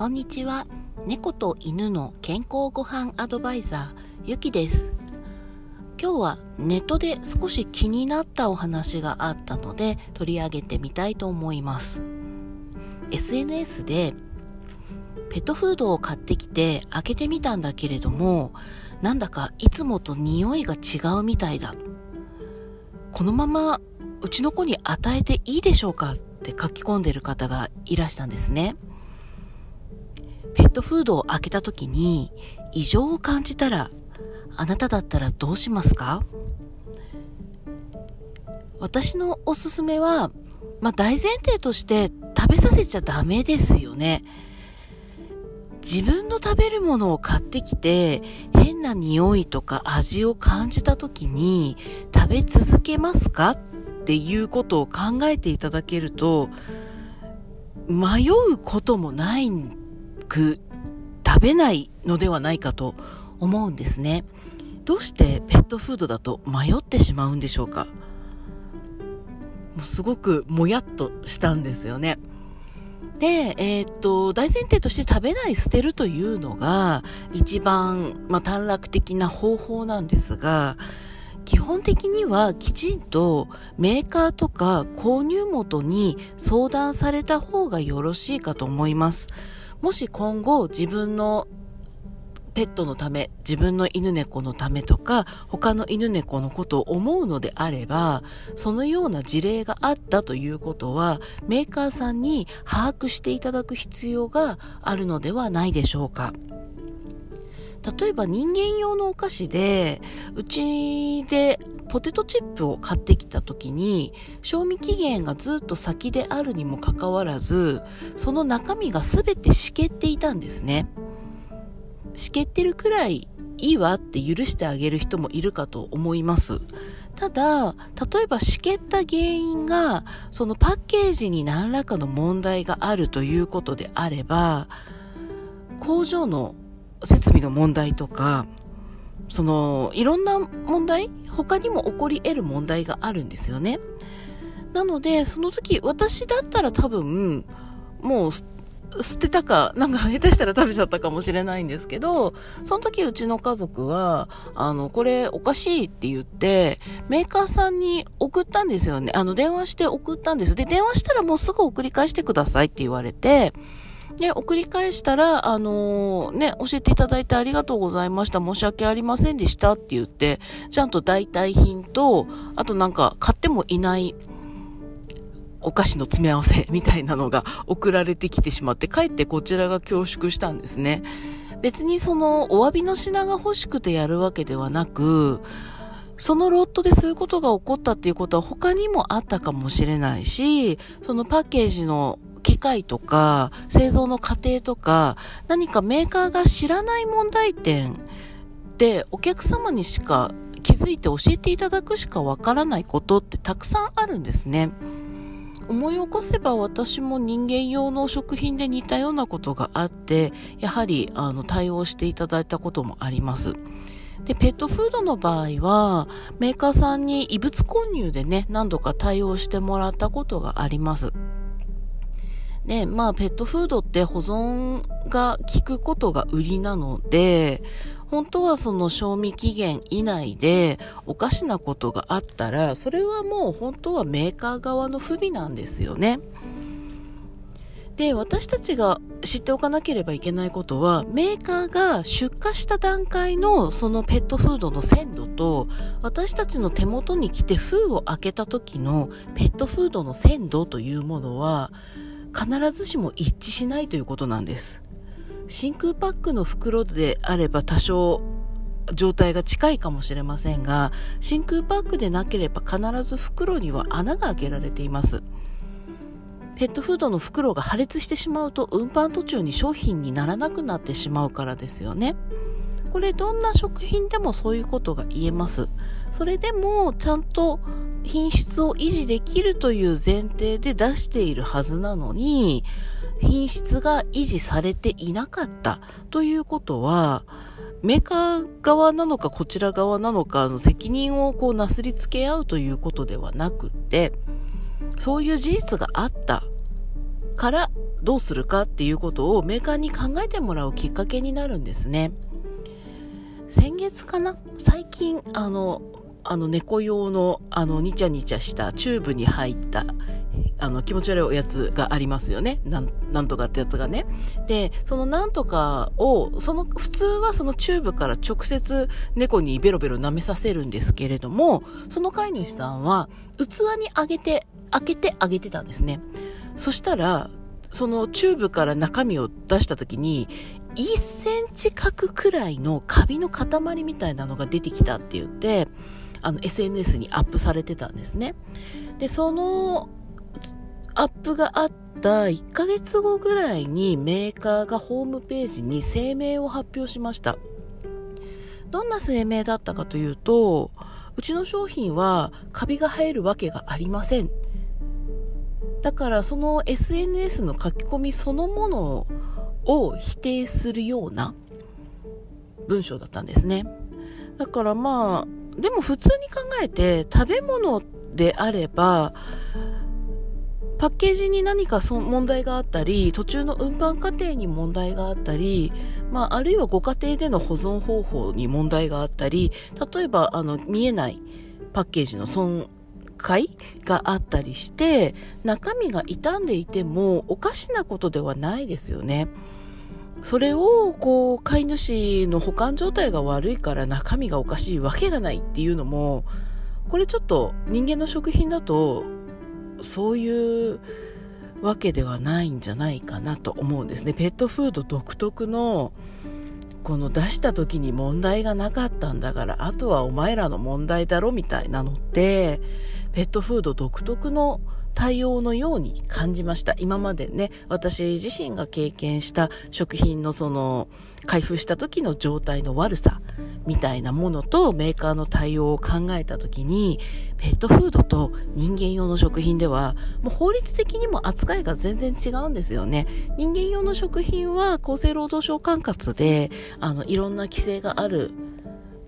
こんにちは。猫と犬の健康ご飯アドバイザー、ゆきです。今日はネットで少し気になったお話があったので取り上げてみたいと思います。SNS でペットフードを買ってきて開けてみたんだけれども、なんだかいつもと匂いが違うみたいだ。このままうちの子に与えていいでしょうか？って書き込んでる方がいらしたんですね。ットフードを開けた時に異常を感じたらあなただったらどうしますか？私のおすすめは、まあ、大前提として食べさせちゃダメですよね。自分の食べるものを買ってきて変な匂いとか味を感じた時に食べ続けますか？っていうことを考えていただけると迷うこともないく食べないのではないかと思うんですね。どうしてペットフードだと迷ってしまうんでしょうか？もうすごくもやっとしたんですよね。で、えー、っと、大前提として食べない捨てるというのが一番、まあ、短絡的な方法なんですが、基本的にはきちんとメーカーとか購入元に相談された方がよろしいかと思います。もし今後自分のペットのため、自分の犬猫のためとか、他の犬猫のことを思うのであれば、そのような事例があったということは、メーカーさんに把握していただく必要があるのではないでしょうか。例えば人間用のお菓子で、うちでポテトチップを買ってきた時に、賞味期限がずっと先であるにもかかわらず、その中身が全てしけっていたんですね。しけってるくらいいいわって許してあげる人もいるかと思います。ただ、例えばしけった原因が、そのパッケージに何らかの問題があるということであれば、工場の設備の問題とか、その、いろんな問題他にも起こり得る問題があるんですよね。なので、その時、私だったら多分、もう、捨てたか、なんか下手したら食べちゃったかもしれないんですけど、その時うちの家族は、あの、これおかしいって言って、メーカーさんに送ったんですよね。あの、電話して送ったんです。で、電話したらもうすぐ送り返してくださいって言われて、で、送り返したら、あのー、ね、教えていただいてありがとうございました。申し訳ありませんでしたって言って、ちゃんと代替品と、あとなんか買ってもいないお菓子の詰め合わせ みたいなのが送られてきてしまって、かえってこちらが恐縮したんですね。別にそのお詫びの品が欲しくてやるわけではなく、そのロットでそういうことが起こったっていうことは他にもあったかもしれないし、そのパッケージの機械とか製造の過程とか何かメーカーが知らない問題点でお客様にしか気づいて教えていただくしかわからないことってたくさんあるんですね。思い起こせば私も人間用の食品で似たようなことがあって、やはりあの対応していただいたこともあります。で、ペットフードの場合は、メーカーさんに異物混入でね、何度か対応してもらったことがあります。で、まあ、ペットフードって保存が効くことが売りなので、本当はその賞味期限以内でおかしなことがあったら、それはもう本当はメーカー側の不備なんですよね。で、私たちが知っておかなければいけないことは、メーカーが出荷した段階のそのペットフードの鮮度と、私たちの手元に来て封を開けた時のペットフードの鮮度というものは、必ずしも一致しないということなんです。真空パックの袋であれば多少状態が近いかもしれませんが、真空パックでなければ必ず袋には穴が開けられています。ペットフードの袋が破裂してしまうと運搬途中に商品にならなくなってしまうからですよね。これどんな食品でもそういうことが言えます。それでもちゃんと品質を維持できるという前提で出しているはずなのに、品質が維持されていなかったということは、メーカー側なのかこちら側なのかの責任をこうなすりつけ合うということではなくって、そういう事実があったからどうするかっていうことをメーカーに考えてもらうきっかけになるんですね。先月かな？最近、あの、あの猫用のあのニチャニチャしたチューブに入ったあの気持ち悪いおやつがありますよね。なんとかってやつがね。で、そのなんとかを、その普通はそのチューブから直接猫にベロベロ舐めさせるんですけれども、その飼い主さんは器にあげて、開けてあげてたんですね。そしたら、そのチューブから中身を出した時に、1センチ角くらいのカビの塊みたいなのが出てきたって言って、あの SNS にアップされてたんですね。で、そのアップがあった1ヶ月後ぐらいにメーカーがホームページに声明を発表しました。どんな声明だったかというと、うちの商品はカビが生えるわけがありません。だからその SNS の書き込みそのものを否定するような文章だったんですね。だからまあ、でも普通に考えて食べ物であれば、パッケージに何かそ問題があったり、途中の運搬過程に問題があったり、まあ、あるいはご家庭での保存方法に問題があったり、例えば、あの、見えないパッケージの損壊があったりして、中身が傷んでいてもおかしなことではないですよね。それを、こう、飼い主の保管状態が悪いから中身がおかしいわけがないっていうのも、これちょっと人間の食品だとそういうわけではないんじゃないかなと思うんですね。ペットフード独特のこの出した時に問題がなかったんだからあとはお前らの問題だろみたいなのってペットフード独特の対応のように感じました。今までね、私自身が経験した食品のその、開封した時の状態の悪さみたいなものとメーカーの対応を考えた時に、ペットフードと人間用の食品では、もう法律的にも扱いが全然違うんですよね。人間用の食品は厚生労働省管轄で、あの、いろんな規制がある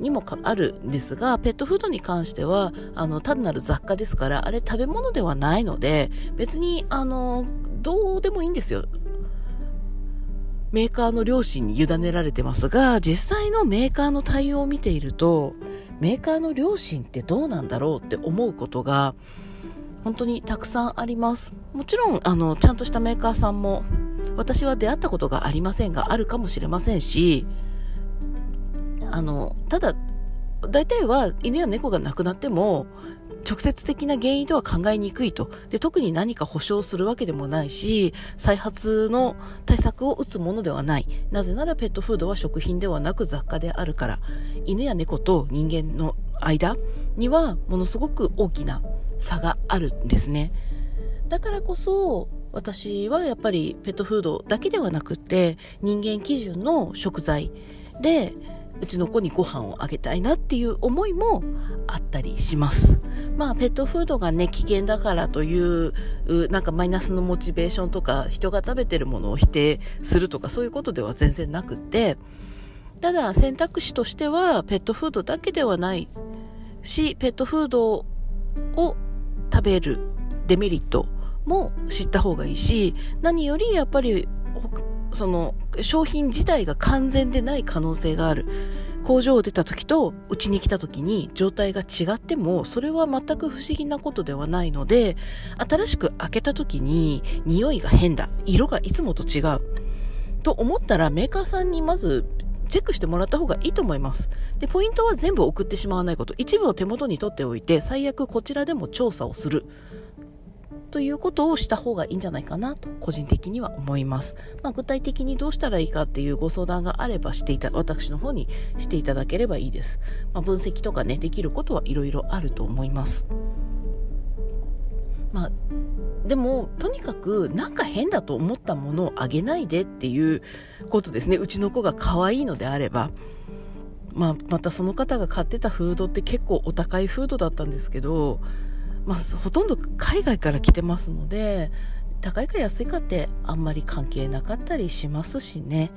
にもあるんですが、ペットフードに関しては、あの、単なる雑貨ですから、あれ食べ物ではないので、別に、あの、どうでもいいんですよ。メーカーの良心に委ねられてますが、実際のメーカーの対応を見ていると、メーカーの良心ってどうなんだろうって思うことが、本当にたくさんあります。もちろん、あの、ちゃんとしたメーカーさんも、私は出会ったことがありませんが、あるかもしれませんし、あの、ただ、大体は犬や猫が亡くなっても、直接的な原因とは考えにくいと。で、特に何か保証するわけでもないし、再発の対策を打つものではない。なぜならペットフードは食品ではなく雑貨であるから、犬や猫と人間の間にはものすごく大きな差があるんですね。だからこそ、私はやっぱりペットフードだけではなくて、人間基準の食材で、うちの子にご飯をあげたいなっていう思いもあったりします。まあ、ペットフードがね、危険だからという、なんかマイナスのモチベーションとか、人が食べてるものを否定するとか、そういうことでは全然なくって、ただ選択肢としては、ペットフードだけではないし、ペットフードを食べるデメリットも知った方がいいし、何よりやっぱりその商品自体が完全でない可能性がある。工場を出た時とうちに来た時に状態が違ってもそれは全く不思議なことではないので新しく開けた時に匂いが変だ色がいつもと違うと思ったらメーカーさんにまずチェックしてもらった方がいいと思います。で、ポイントは全部送ってしまわないこと。一部を手元に取っておいて、最悪こちらでも調査をする。ということをした方がいいんじゃないかなと個人的には思います。まあ、具体的にどうしたらいいかっていうご相談があればしていた、私の方にしていただければいいです。まあ、分析とかね、できることはいろいろあると思います。まあ、でも、とにかく、なんか変だと思ったものをあげないでっていうことですね。うちの子が可愛いのであれば。まあ、またその方が買ってたフードって結構お高いフードだったんですけど、まあ、ほとんど海外から来てますので高いか安いかってあんまり関係なかったりしますしね。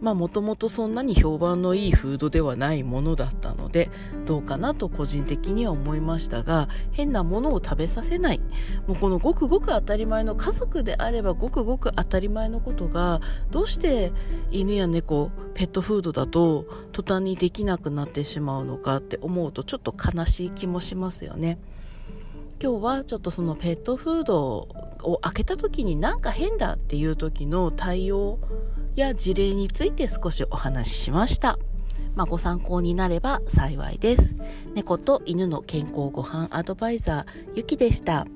まあもともとそんなに評判のいいフードではないものだったのでどうかなと個人的には思いましたが変なものを食べさせないもうこのごくごく当たり前の家族であればごくごく当たり前のことがどうして犬や猫ペットフードだと途端にできなくなってしまうのかって思うとちょっと悲しい気もしますよね。今日はちょっとそのペットフードを開けた時になんか変だっていう時の対応や事例について少しお話ししました。まあ、ご参考になれば幸いです。猫と犬の健康ご飯アドバイザー、ゆきでした。